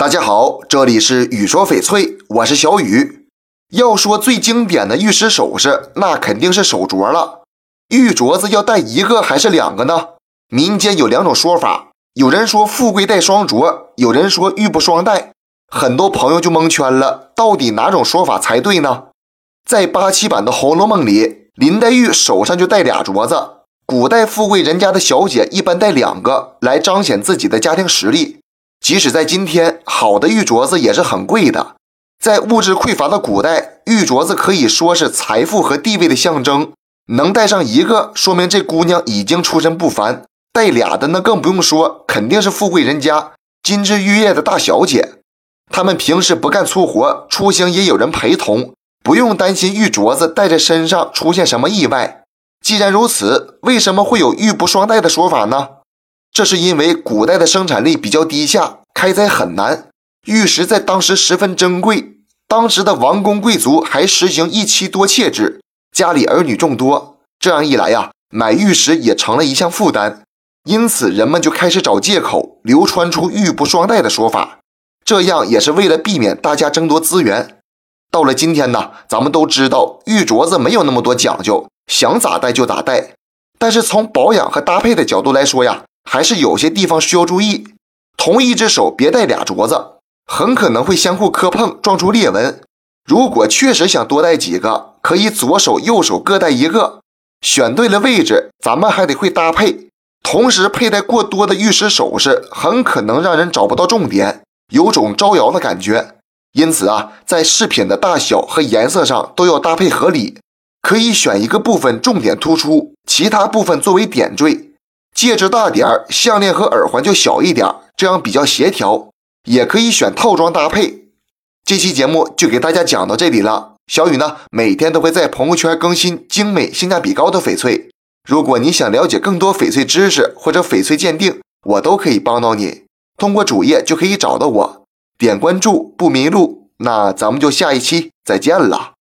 大家好，这里是雨说翡翠，我是小雨。要说最经典的玉石首饰，那肯定是手镯了。玉镯子要戴一个还是两个呢？民间有两种说法，有人说富贵戴双镯，有人说玉不双戴。很多朋友就蒙圈了，到底哪种说法才对呢？在八七版的《红楼梦》里，林黛玉手上就戴俩镯子。古代富贵人家的小姐一般戴两个，来彰显自己的家庭实力。即使在今天，好的玉镯子也是很贵的。在物质匮乏的古代，玉镯子可以说是财富和地位的象征。能戴上一个，说明这姑娘已经出身不凡；戴俩的那更不用说，肯定是富贵人家、金枝玉叶的大小姐。她们平时不干粗活，出行也有人陪同，不用担心玉镯子戴在身上出现什么意外。既然如此，为什么会有玉不双戴的说法呢？这是因为古代的生产力比较低下，开采很难，玉石在当时十分珍贵。当时的王公贵族还实行一妻多妾制，家里儿女众多，这样一来呀，买玉石也成了一项负担。因此，人们就开始找借口，流传出玉不双戴的说法。这样也是为了避免大家争夺资源。到了今天呢，咱们都知道玉镯子没有那么多讲究，想咋戴就咋戴。但是从保养和搭配的角度来说呀。还是有些地方需要注意，同一只手别戴俩镯子，很可能会相互磕碰，撞出裂纹。如果确实想多戴几个，可以左手右手各戴一个。选对了位置，咱们还得会搭配。同时佩戴过多的玉石首饰，很可能让人找不到重点，有种招摇的感觉。因此啊，在饰品的大小和颜色上都要搭配合理，可以选一个部分重点突出，其他部分作为点缀。戒指大点儿，项链和耳环就小一点，这样比较协调。也可以选套装搭配。这期节目就给大家讲到这里了。小雨呢，每天都会在朋友圈更新精美、性价比高的翡翠。如果你想了解更多翡翠知识或者翡翠鉴定，我都可以帮到你。通过主页就可以找到我，点关注不迷路。那咱们就下一期再见了。